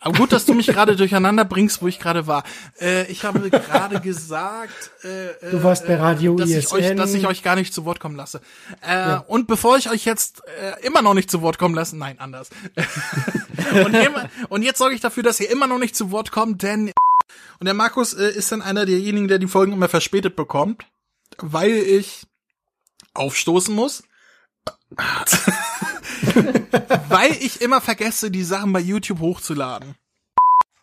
Aber gut, dass du mich gerade durcheinander bringst, wo ich gerade war. Äh, ich habe gerade gesagt, äh, du warst bei Radio dass ISN. Ich euch, dass ich euch gar nicht zu Wort kommen lasse. Äh, ja. Und bevor ich euch jetzt äh, immer noch nicht zu Wort kommen lasse, nein, anders. und, immer, und, jetzt sorge ich dafür, dass ihr immer noch nicht zu Wort kommt, denn und der Markus äh, ist dann einer derjenigen, der die Folgen immer verspätet bekommt, weil ich aufstoßen muss. Weil ich immer vergesse, die Sachen bei YouTube hochzuladen.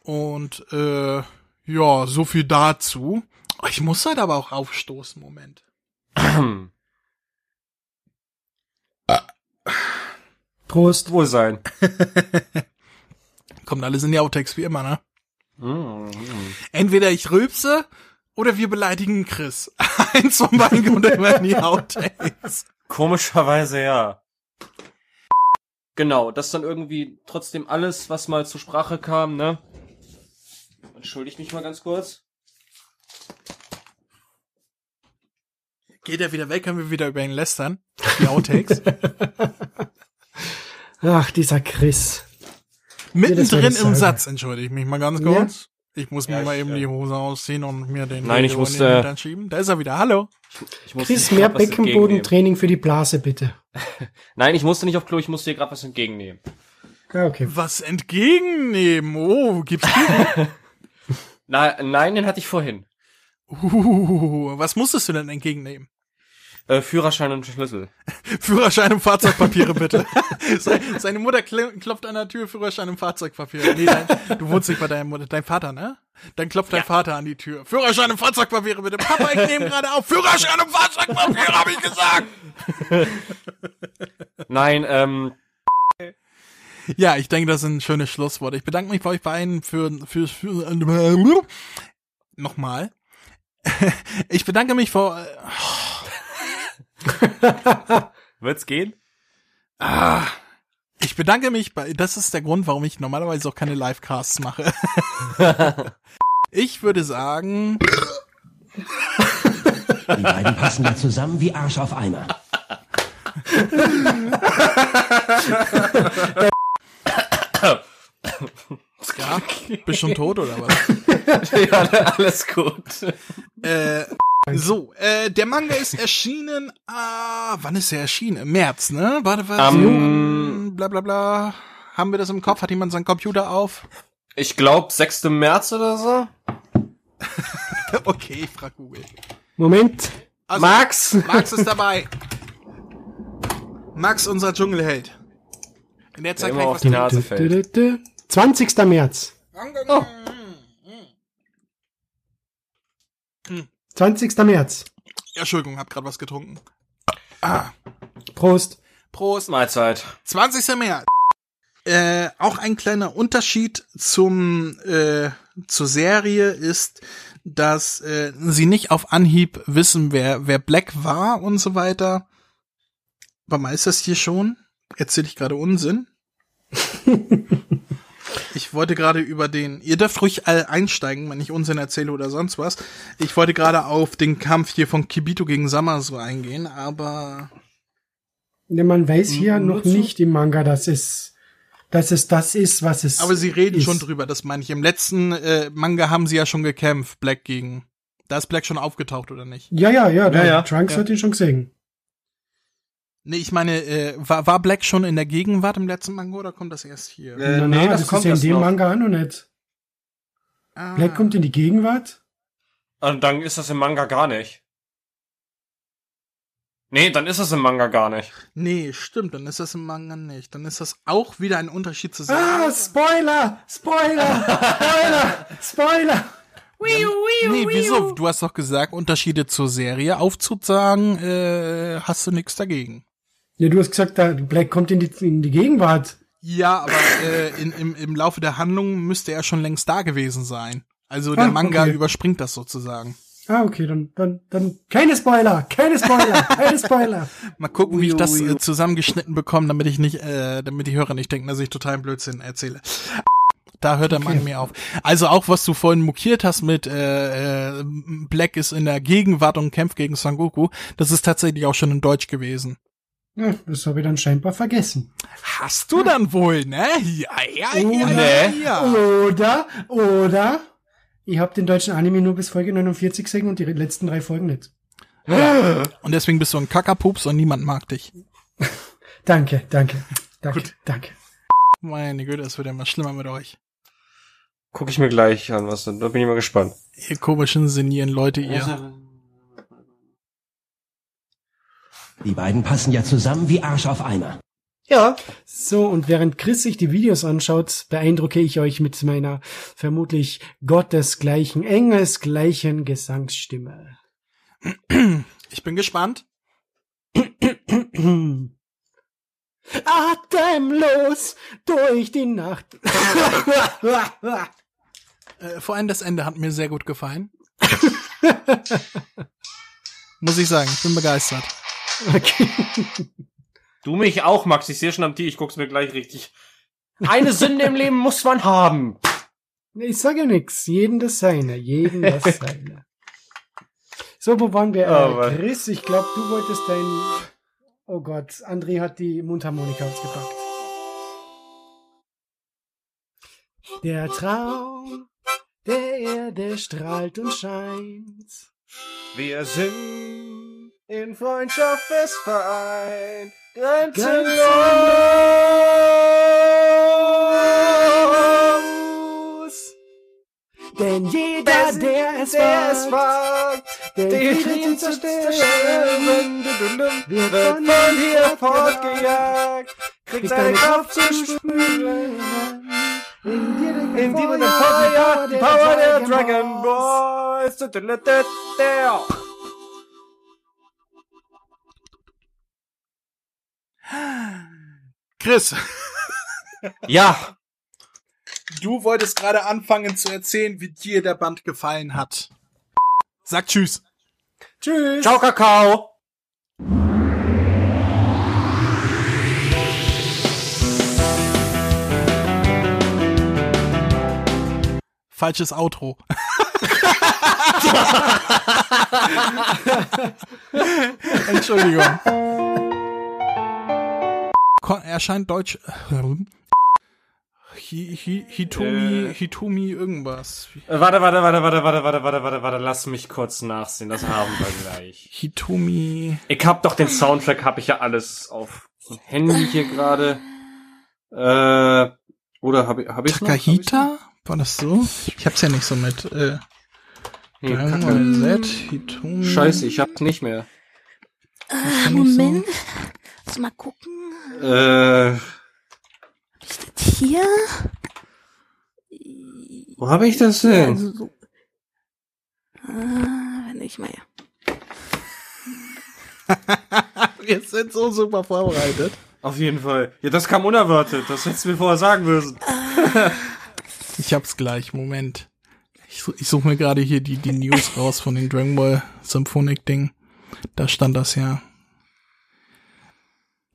Und äh, ja, so viel dazu. Ich muss halt aber auch aufstoßen, Moment. Prost. Wohl sein. Kommt alles in die Outtakes wie immer, ne? Mm, Entweder ich rülpse oder wir beleidigen Chris. Eins von beiden kommt immer in die Outtakes. Komischerweise ja. Genau, das dann irgendwie trotzdem alles, was mal zur Sprache kam, ne? Entschuldige mich mal ganz kurz. Geht er wieder weg, können wir wieder über ihn lästern? Die Outtakes. Ach, dieser Chris. Mittendrin im Satz, entschuldige ich mich mal ganz kurz. Ich muss mir ja, mal eben die Hose ausziehen und mir den Nein, ich musste, in schieben. Da ist er wieder. Hallo. Ich, ich Chris, mehr Beckenbodentraining für die Blase, bitte. Nein, ich musste nicht auf Klo, ich musste dir gerade was entgegennehmen. Ja, okay. Was entgegennehmen? Oh, gibt's Nein, nein, den hatte ich vorhin. Uh, was musstest du denn entgegennehmen? Äh, Führerschein und Schlüssel. Führerschein und Fahrzeugpapiere, bitte. Seine Mutter klopft an der Tür, Führerschein und Fahrzeugpapiere. Nee, dein, du wohnst nicht bei deiner Mutter, dein Vater, ne? Dann klopft dein ja. Vater an die Tür. Führerschein und Fahrzeugpapiere, bitte. Papa, ich nehme gerade auf. Führerschein und Fahrzeugpapiere, habe ich gesagt. Nein, ähm, ja, ich denke, das sind schöne Schlussworte. Ich bedanke mich bei euch beiden für, für, für, für nochmal. Ich bedanke mich vor, Wird's gehen? Ah, ich bedanke mich bei, das ist der Grund, warum ich normalerweise auch keine Livecasts mache. ich würde sagen. Die beiden passen ja zusammen wie Arsch auf Eimer. ja, bist schon tot oder was? ja, alles gut. Äh, so, äh, der Manga ist erschienen, ah, wann ist er erschienen? Im März, ne? Warte, warte, um, bla bla bla. Haben wir das im Kopf? Hat jemand seinen Computer auf? Ich glaube 6. März oder so. okay, ich frag Google. Moment. Also, Max! Max ist dabei. Max, unser Dschungelheld. In der Zeit der auf die Nase fällt. 20. März. Oh. 20. März. Entschuldigung, hab grad was getrunken. Ah. Prost. Prost. Mahlzeit. 20. März. Äh, auch ein kleiner Unterschied zum äh, zur Serie ist, dass äh, sie nicht auf Anhieb wissen, wer wer Black war und so weiter. Warum ist das hier schon? Erzähle ich gerade Unsinn? Ich wollte gerade über den, ihr dürft ruhig einsteigen, wenn ich Unsinn erzähle oder sonst was. Ich wollte gerade auf den Kampf hier von Kibito gegen Samasu eingehen, aber. Ne, man weiß hier noch nicht im Manga, dass es, dass es das ist, was es Aber sie reden ist. schon drüber, das meine ich. Im letzten äh, Manga haben sie ja schon gekämpft, Black gegen. Da ist Black schon aufgetaucht, oder nicht? Ja, ja, ja, ja, ja. Trunks ja. hat ihn schon gesehen. Nee, ich meine, äh, war, war Black schon in der Gegenwart im letzten Manga oder kommt das erst hier? Äh, nee, nee, das, das kommt ist ja in dem noch. Manga auch noch nicht. Ah. Black kommt in die Gegenwart? Und dann ist das im Manga gar nicht. Nee, dann ist das im Manga gar nicht. Nee, stimmt, dann ist das im Manga nicht. Dann ist das auch wieder ein Unterschied zu sagen. Ah, Spoiler! Spoiler! Spoiler! Spoiler! Wiu, wiu, nee, wieso? Du hast doch gesagt, Unterschiede zur Serie aufzusagen, äh, hast du nichts dagegen. Ja, du hast gesagt, da Black kommt in die, in die Gegenwart. Ja, aber äh, in, im, im Laufe der Handlung müsste er schon längst da gewesen sein. Also der ah, Manga okay. überspringt das sozusagen. Ah, okay, dann, dann, dann keine Spoiler, keine Spoiler, keine Spoiler. Mal gucken, wie ich das äh, zusammengeschnitten bekomme, damit ich nicht, äh, damit die Hörer nicht denken, dass ich totalen Blödsinn erzähle. Da hört der okay. Mann mir auf. Also auch was du vorhin mokiert hast mit äh, äh, Black ist in der Gegenwart und kämpft gegen Son Goku, das ist tatsächlich auch schon in Deutsch gewesen. Ja, das habe ich dann scheinbar vergessen. Hast du dann wohl, ne? Ja, ja, ja, oder, ja. Oder, oder, ich habe den deutschen Anime nur bis Folge 49 gesehen und die letzten drei Folgen nicht. Ja. Und deswegen bist du ein Kackerpups und niemand mag dich. danke, danke, danke, Gut. danke. Meine Güte, es wird ja immer schlimmer mit euch. Guck ich mir gleich an, was denn, da bin ich mal gespannt. Ihr komischen, senieren Leute, ihr. Die beiden passen ja zusammen wie Arsch auf Eimer. Ja. So, und während Chris sich die Videos anschaut, beeindrucke ich euch mit meiner vermutlich gottesgleichen, engelsgleichen Gesangsstimme. Ich bin gespannt. Atemlos durch die Nacht. äh, vor allem das Ende hat mir sehr gut gefallen. Muss ich sagen, ich bin begeistert. Okay. Du mich auch, Max. Ich sehe schon am Tee, ich guck's mir gleich richtig. Eine Sünde im Leben muss man haben. Ich sage ja nix. Jeden das seine. Jeden das seine. So, wo waren wir? Oh, äh, Chris, ich glaube, du wolltest dein... Oh Gott, André hat die Mundharmonika ausgepackt. Der Traum der Erde strahlt und scheint. Wir sind in Freundschaft fest vereint. Grenzenlos. Denn jeder, der es der wagt, den Frieden zerstören, wird von hier fortgejagt, kriegt seine Kraft zu spüren. In dir den Feuer, die Power der Dragon Boys. Chris. Ja. Du wolltest gerade anfangen zu erzählen, wie dir der Band gefallen hat. Sag Tschüss. Tschüss. Ciao, Kakao. Falsches Outro. Entschuldigung erscheint Deutsch. Hi, hi, Hitomi, äh, Hitomi irgendwas. Warte, warte, warte, warte, warte, warte, warte, warte, warte, lass mich kurz nachsehen, das haben wir gleich. Hitomi. Ich hab doch den Soundtrack, hab ich ja alles auf dem Handy hier gerade. Äh, oder hab ich, hab ich Takahita? War das so? Ich hab's ja nicht so mit, äh, nee, Z, Hitomi. Scheiße, ich hab's nicht mehr. Äh, Moment. Lass mal gucken. Äh. Steht hier? Wo habe ich das denn? Also so, äh, wenn ich mal. Wir sind so super vorbereitet. Auf jeden Fall. Ja, das kam unerwartet. Das hättest du mir vorher sagen müssen. ich hab's gleich. Moment. Ich, ich suche mir gerade hier die, die News raus von den Dragon Ball Symphonic Ding. Da stand das ja.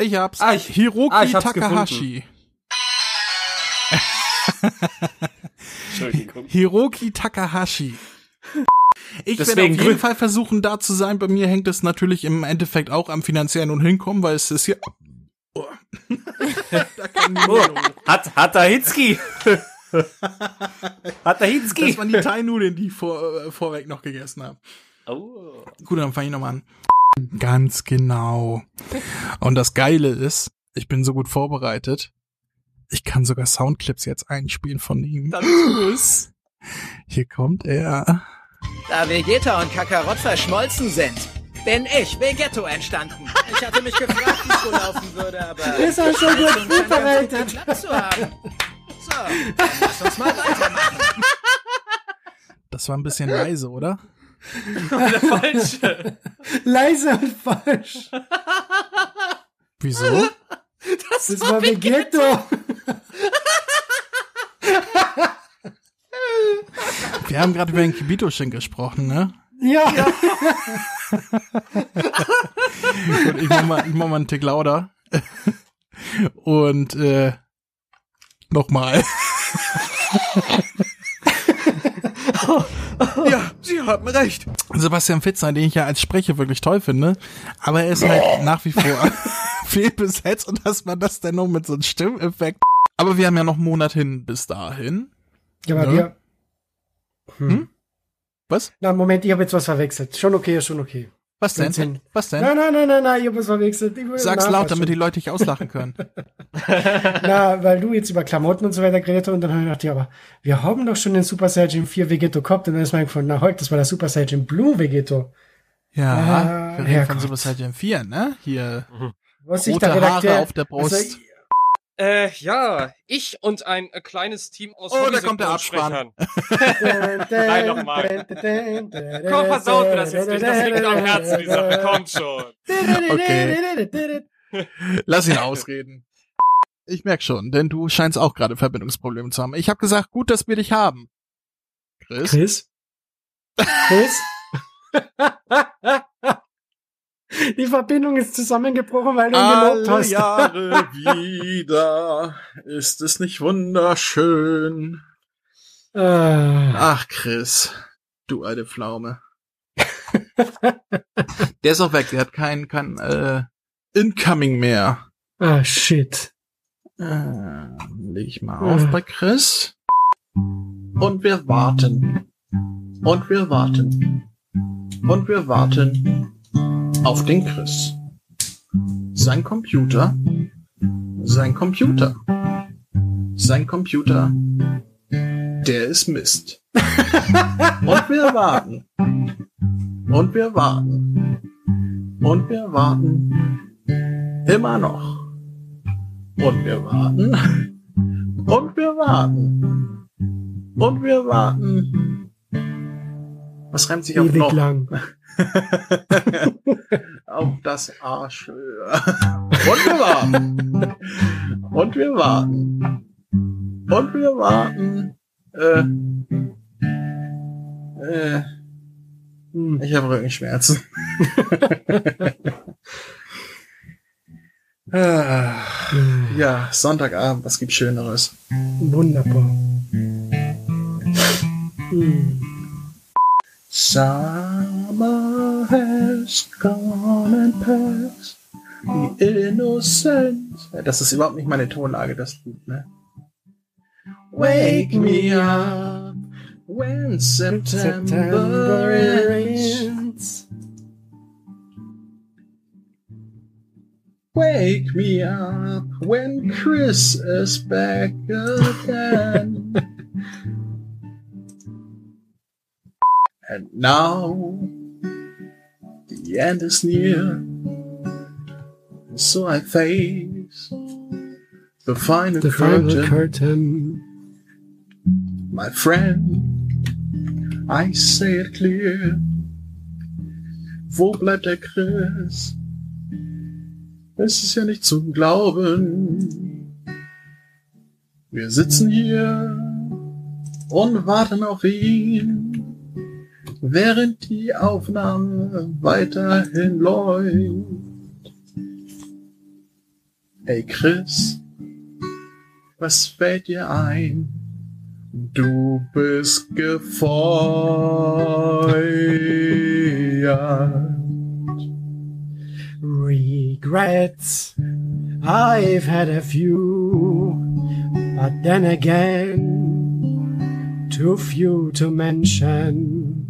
Ich hab's. Ah, ich, Hiroki ah, ich Takahashi. Hiroki Takahashi. Ich werde auf jeden Fall versuchen, da zu sein. Bei mir hängt es natürlich im Endeffekt auch am finanziellen und hinkommen, weil es ist hier. Oh. da kann oh. Hat, hat der Hitzki. hat der Hitzki. Das waren die Thai-Nudeln, die ich vor, äh, vorweg noch gegessen habe. Oh. Gut, dann fange ich nochmal an. Ganz genau. Und das Geile ist, ich bin so gut vorbereitet. Ich kann sogar Soundclips jetzt einspielen von ihm. Dann tu's. Hier kommt er. Da Vegeta und Kakarott verschmolzen sind, bin ich Vegetto entstanden. Ich hatte mich gefragt, wie es so laufen würde, aber ist auch schon gut vorbereitet. geklappt zu haben. So, dann lass uns mal weitermachen. Das war ein bisschen leise, oder? Der falsche. Leise und falsch. Wieso? Das, das war Vegetto. Wir haben gerade über den Kibito-Shin gesprochen, ne? Ja. ja. Ich mach mal, ich mach mal einen Tick lauter. Und äh, nochmal. Ja, Sie haben recht. Sebastian Fitzner, den ich ja als Sprecher wirklich toll finde, aber er ist halt nach wie vor fehlbesetzt und dass man das dann noch mit so einem Stimmeffekt. Aber wir haben ja noch einen Monat hin bis dahin. Ja, aber ne? wir. Hm? hm? Was? Na, Moment, ich habe jetzt was verwechselt. Schon okay, schon okay. Was denn? Was denn? Nein, nein, nein, nein, nein, ich habe was verwechselt. Sag's laut, damit die Leute dich auslachen können. Na, weil du jetzt über Klamotten und so weiter geredet hast und dann habe ich gedacht, ja, aber wir haben doch schon den Super Saiyan 4 Vegeto gehabt und dann ist mir gefunden, na heute, das war der Super Saiyan Blue Vegeto. Ja, ah, wir reden von Super Saiyan 4, ne? Hier. Was ich da Haare auf der Brust. Also, äh, ja, ich und ein äh, kleines Team aus Oh, da kommt der Abspann. Nein, nochmal. Komm, versaut mir das jetzt nicht. Das liegt am Herzen, die Sache. Kommt schon. Okay. Lass ihn ausreden. Ich merk schon, denn du scheinst auch gerade Verbindungsprobleme zu haben. Ich habe gesagt, gut, dass wir dich haben. Chris? Chris? Chris? Die Verbindung ist zusammengebrochen, weil du ihn gelobt Alle hast. Jahre wieder. Ist es nicht wunderschön? Ah. Ach, Chris. Du alte Pflaume. der ist auch weg. Der hat kein, kein äh, Incoming mehr. Ah, shit. Äh, leg ich mal auf bei Chris. Und wir warten. Und wir warten. Und wir warten auf den Chris. Sein Computer. Sein Computer. Sein Computer. Der ist Mist. Und wir warten. Und wir warten. Und wir warten. Immer noch. Und wir warten. Und wir warten. Und wir warten. Was reimt sich auf Ewig noch? lang. auf das Arsch. Und wir warten. Und wir warten. Und wir warten. Äh, äh, ich habe Rückenschmerzen. ja, Sonntagabend, was gibt's Schöneres? Wunderbar. Hm. Summer has gone and passed. The innocence. Das ist überhaupt nicht meine Tonlage, das Lied, ne? Wake me up when September, ends. Wake me up when Chris is back again. And now the end is near. So I face the final The curtain. final curtain. My friend, I say it clear. Wo bleibt der Chris? Es ist ja nicht zum Glauben. Wir sitzen hier und warten auf ihn, während die Aufnahme weiterhin läuft. Hey Chris, was fällt dir ein? Du bist gefeuert. Regrets. I've had a few, but then again, too few to mention.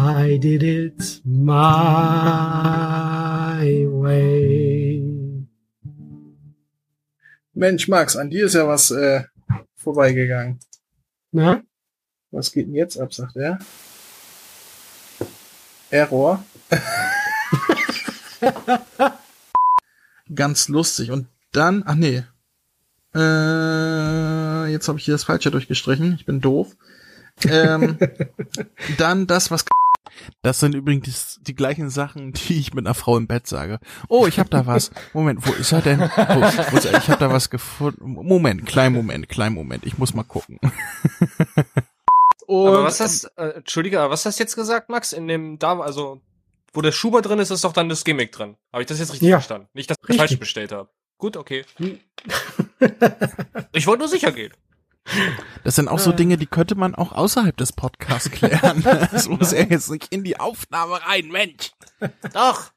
I did it my way. Mensch, Max, an dir ist ja was äh, vorbeigegangen. Na? Was geht denn jetzt ab, sagt er? Error. Ganz lustig. Und dann, ach nee. Äh, jetzt habe ich hier das Falsche durchgestrichen. Ich bin doof. Ähm, dann das, was das sind übrigens die gleichen Sachen, die ich mit einer Frau im Bett sage. Oh, ich hab da was. Moment, wo ist er denn? Wo, wo ist er? Ich hab da was gefunden. Moment, klein Moment, klein Moment. Ich muss mal gucken. Und, aber was hast, äh, Entschuldige, aber was hast du jetzt gesagt, Max? In dem da, also wo der Schuber drin ist, ist doch dann das Gimmick drin. Habe ich das jetzt richtig ja, verstanden? Nicht, dass ich richtig. falsch bestellt habe. Gut, okay. ich wollte nur sicher gehen. Das sind auch so Dinge, die könnte man auch außerhalb des Podcasts klären. Das muss er jetzt nicht in die Aufnahme rein, Mensch. Doch.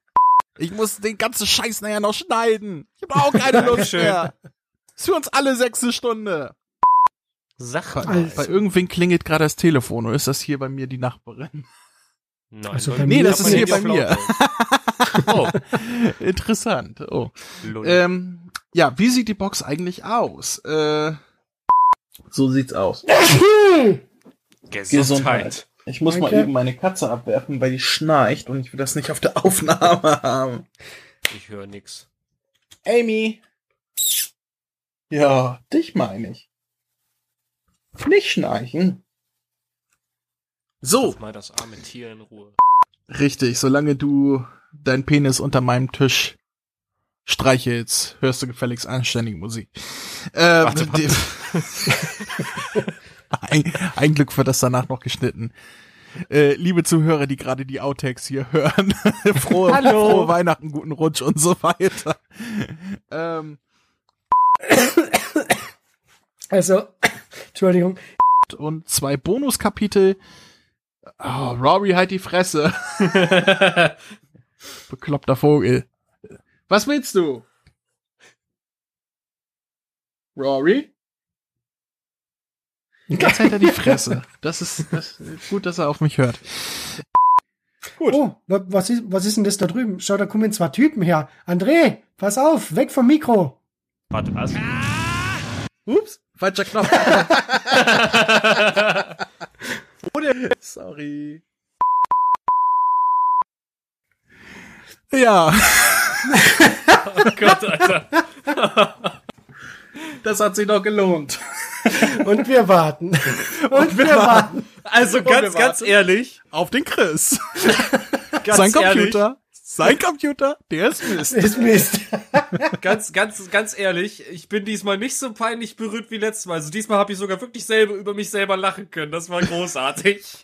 Ich muss den ganzen Scheiß nachher noch schneiden. Ich brauche keine Lust mehr. ist für uns alle sechste Stunde. Sache. Bei, bei irgendwen klingelt gerade das Telefon oder ist das hier bei mir die Nachbarin? Nein, also nee, das ist hier bei mir. oh. Interessant. Oh. Ähm, ja, wie sieht die Box eigentlich aus? Äh, so sieht's aus. Gesundheit. Gesundheit. Ich muss Danke. mal eben meine Katze abwerfen, weil die schnarcht und ich will das nicht auf der Aufnahme haben. Ich höre nix. Amy. Ja, dich meine ich. Nicht schnarchen. So. Lass mal das arme Tier in Ruhe. Richtig, solange du dein Penis unter meinem Tisch streichelst, hörst du gefälligst anständige Musik. Ähm, warte, warte. ein, ein Glück wird das danach noch geschnitten. Äh, liebe Zuhörer, die gerade die Outtakes hier hören, frohe, frohe Weihnachten, guten Rutsch und so weiter. Ähm. Also, Entschuldigung. Und zwei Bonuskapitel. Oh, Rory, halt die Fresse. Bekloppter Vogel. Was willst du? Rory? Jetzt hält er die Fresse. Das ist, das ist gut, dass er auf mich hört. Gut. Oh, was ist, was ist denn das da drüben? Schau, da kommen zwei Typen her. André, pass auf, weg vom Mikro. Warte, was? Ups, falscher Knopf. Sorry. Ja. Oh Gott, Alter. Das hat sich doch gelohnt. Und wir warten. Und, Und wir, wir warten. warten. Also ganz, ganz ehrlich. Auf den Chris. Sein Computer. Sein Computer, der ist Mist. Ist Mist. ganz, ganz, ganz ehrlich, ich bin diesmal nicht so peinlich berührt wie letztes Mal. Also diesmal habe ich sogar wirklich selber über mich selber lachen können. Das war großartig.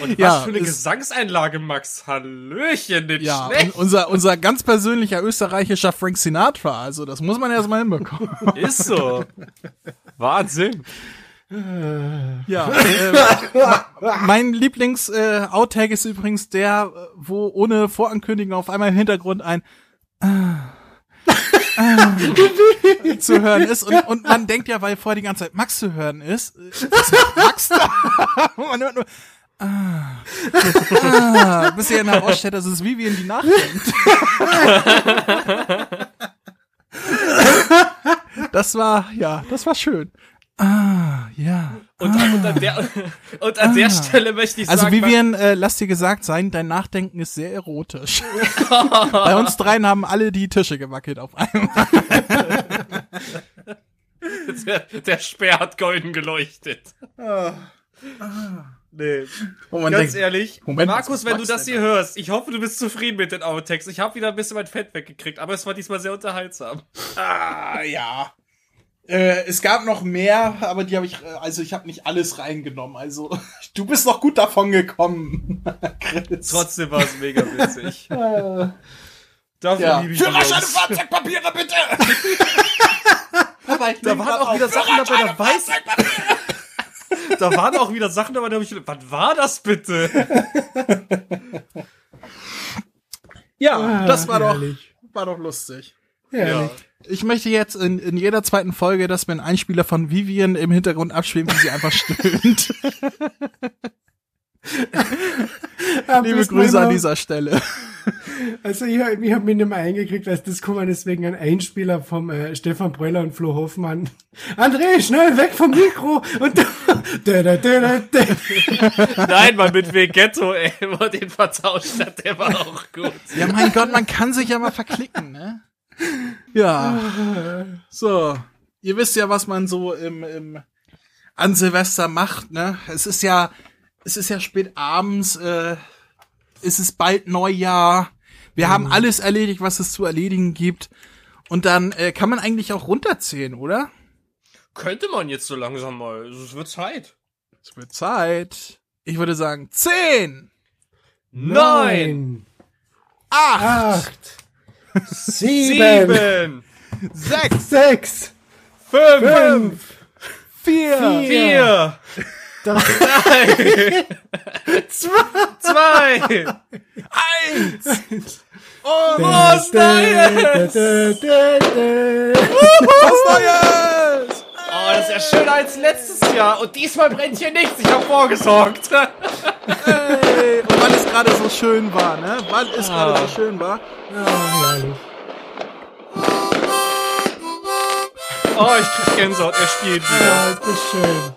Und ja, was für eine Gesangseinlage, Max. Hallöchen, nicht ja, schlecht. Unser, unser ganz persönlicher österreichischer Frank Sinatra. Also das muss man erstmal hinbekommen. Ist so. Wahnsinn. Ja, äh, mein Lieblings-Outtag äh, ist übrigens der, wo ohne Vorankündigung auf einmal im Hintergrund ein äh, äh, zu hören ist und, und man denkt ja, weil vorher die ganze Zeit Max zu hören ist, was Max da? man hört nur Ah, ah, bis ihr herausstellt, dass es in die Nacht Das war, ja, das war schön. Ah, ja. Und, ah, und, an, der, und an ah. der Stelle möchte ich also, sagen. Also Vivian, äh, lass dir gesagt sein, dein Nachdenken ist sehr erotisch. Bei uns dreien haben alle die Tische gewackelt auf einmal. der, der Speer hat golden geleuchtet. Ah. Nee. Moment, Ganz ehrlich, Moment, Markus, wenn du das hier hörst, ich hoffe, du bist zufrieden mit den Outtakes. Ich habe wieder ein bisschen mein Fett weggekriegt, aber es war diesmal sehr unterhaltsam. Ah, ja. Äh, es gab noch mehr, aber die habe ich, äh, also ich habe nicht alles reingenommen. Also du bist noch gut davon gekommen. Chris. Trotzdem war es mega witzig. Dafür ja. liebe ich Führerscheine, Fahrzeugpapiere, bitte! aber da waren auch wieder Sachen dabei, da weiß da waren auch wieder Sachen dabei, da habe ich was war das bitte? ja, ah, das war herrlich. doch, war doch lustig. Herrlich. Ja. Ich möchte jetzt in, in jeder zweiten Folge, dass mir ein Einspieler von Vivian im Hintergrund abschwimmt, wie sie einfach stöhnt. Liebe Grüße an dieser Stelle. Also ich, ich habe mich nicht mehr eingekriegt, als das kommen deswegen ein Einspieler vom äh, Stefan Breuler und Flo Hoffmann. André, schnell weg vom Mikro! Und da, da, da, da, Nein, man mit Vegetto, ey, wo den vertauscht hat, der war auch gut. Ja, mein Gott, man kann sich ja mal verklicken, ne? Ja. So. Ihr wisst ja, was man so im, im an Silvester macht, ne? Es ist ja es ist ja spät abends, äh, es ist bald Neujahr. Wir mhm. haben alles erledigt, was es zu erledigen gibt. Und dann äh, kann man eigentlich auch runterzählen, oder? Könnte man jetzt so langsam mal. Es wird Zeit. Es wird Zeit. Ich würde sagen, zehn, neun, acht, acht sieben, sieben, sechs, sechs, fünf, fünf vier, vier Drei. Zwei. Zwei. Eins. Und was Neues. Was Neues. Oh, das ist ja schöner als letztes Jahr. Und diesmal brennt hier nichts. Ich habe vorgesorgt. Weil es gerade so schön war, ne? Weil es ah. gerade so schön war. Ja, herrlich. Oh, ich krieg Gänsehaut. Er spielt wieder. Ja, ist das schön.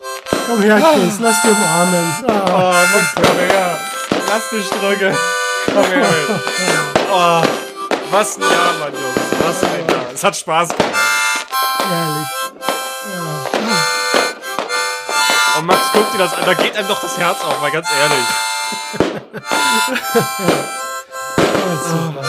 Komm her, Chris, lass dich umarmen. Oh, oh Max, komm her. Lass dich drücken. Komm her. Oh, was ein Jahr, Mann, Jungs. Was ein Jahr. Es hat Spaß gemacht. Ehrlich. Ja. Und Max, guck dir das an. Da geht einem doch das Herz auf, mal ganz ehrlich. Super.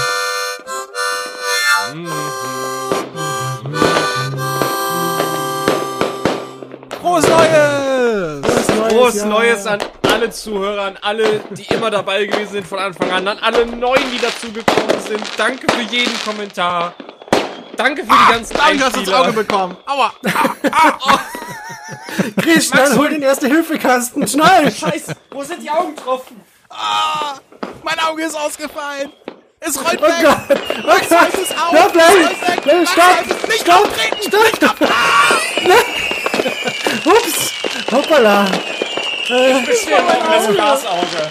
Frohes Neues! Frohes ja. Neues an alle Zuhörer, an alle, die immer dabei gewesen sind von Anfang an, an alle Neuen, die dazugekommen sind. Danke für jeden Kommentar. Danke für ah, die ganzen Danke, hast du ins Auge bekommen. Aua. Ah, ah, oh. Chris, schnell, hol den Erste-Hilfe-Kasten. Schnell. Scheiße, wo sind die Augentropfen? Ah, mein Auge ist ausgefallen. Es rollt oh weg. Gott. Oh Max, Gott. es auf. Stopp, bleib. Stopp. Nicht Stopp. Auftreten. Stopp. Stopp. Ups. Hoppala. Äh, ich bin das Glasauge.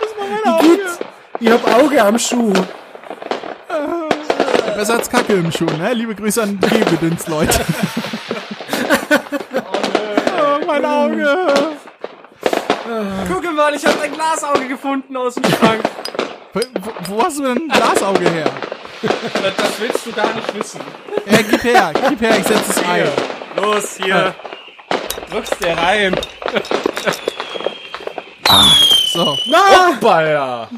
Das war mein Auge. Ich hab Auge am Schuh. Besser als Kacke im Schuh, ne? Liebe Grüße an die Leute. oh, mein Auge. Guck mal, ich hab ein Glasauge gefunden aus dem Schrank. Wo, wo hast du denn ein Glasauge her? Das willst du gar nicht wissen. Ja, gib her, gib her, ich setz es ein. Los, hier. Drückst dir rein. Ah, so. Na! Hoppala!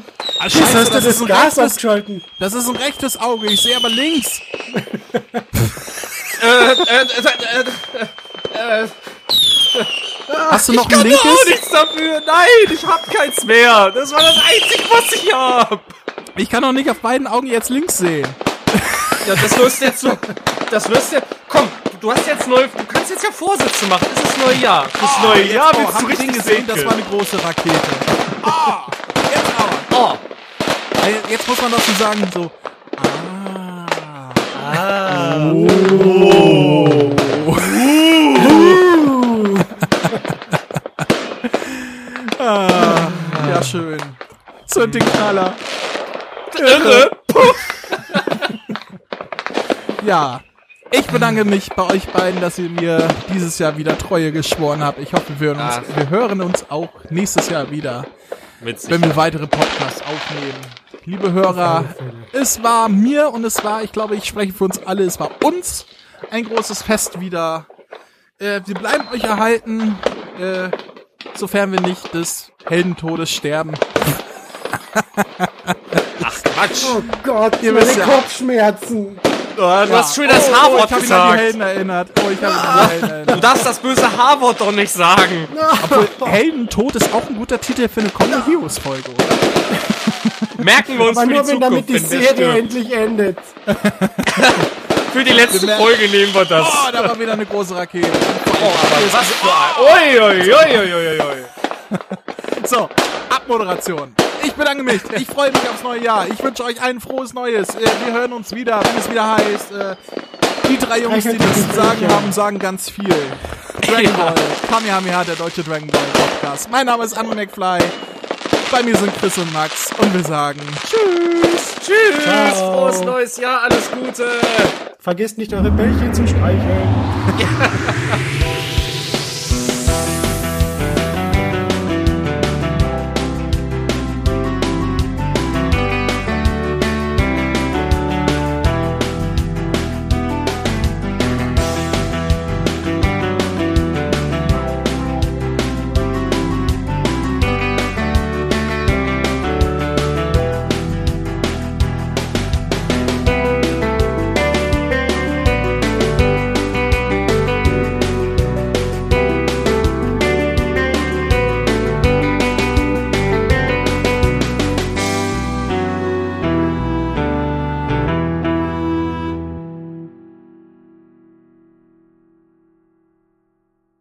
Ah, Scheiße, du das, das Gas ausgeschalten? Das ist ein rechtes Auge, ich sehe aber links. äh, äh, äh, Hast du noch ich ein linkes? Ich kann auch nichts dafür. Nein, ich hab keins mehr. Das war das Einzige, was ich hab. Ich kann auch nicht auf beiden Augen jetzt links sehen. Ja, das wirst du jetzt so. Das wirst du. Komm, du hast jetzt neu. Du kannst jetzt ja Vorsätze machen. Es ist neue Jahr. Fürs oh, neue Jahr oh, willst du richtig gesehen. Das war eine große Rakete. Ah, jetzt aber. Oh. Jetzt muss man dazu sagen so. Ah. Ah. Oh. ah. Ja schön. Zünd den Knaller. Irre. ja. Ich bedanke mich bei euch beiden, dass ihr mir dieses Jahr wieder Treue geschworen habt. Ich hoffe, wir hören uns, wir hören uns auch nächstes Jahr wieder, wenn wir weitere Podcasts aufnehmen. Liebe Hörer, es war mir und es war, ich glaube, ich spreche für uns alle, es war uns ein großes Fest wieder. Äh, wir bleiben euch erhalten, äh, sofern wir nicht des Heldentodes sterben. Ach Quatsch. Oh Gott, ihr meine ja. Kopfschmerzen. Oh, du ja. hast schon das oh, H-Wort oh, gesagt. Ich habe mich an die Helden erinnert. Oh, ich habe mich an die Helden erinnert. Du darfst das böse H-Wort doch nicht sagen. Obwohl, Heldentod ist auch ein guter Titel für eine Common Heroes Folge, oder? Merken wir uns Aber für nur, die wenn Zukunft, damit die Serie endlich endet. Für die letzte Folge nehmen wir das. Oh, da war wieder eine große Rakete. Oh, aber was für ein... Oi, oi, oi, oi, oi, oi. So, Abmoderation. Ich bedanke mich. Ich freue mich aufs neue Jahr. Ich wünsche euch ein frohes Neues. Äh, Wir hören uns wieder, wenn es wieder heißt. Äh, die drei Jungs, die das zu sagen haben, sagen ganz viel. Dragon Ball, Kamehameha, der deutsche Dragon Ball Podcast. Mein Name ist Anne McFly. Bei mir sind Chris und Max und wir sagen Tschüss. Tschüss. Ciao. Frohes neues Jahr. Alles Gute. Vergesst nicht eure Bällchen zu streicheln.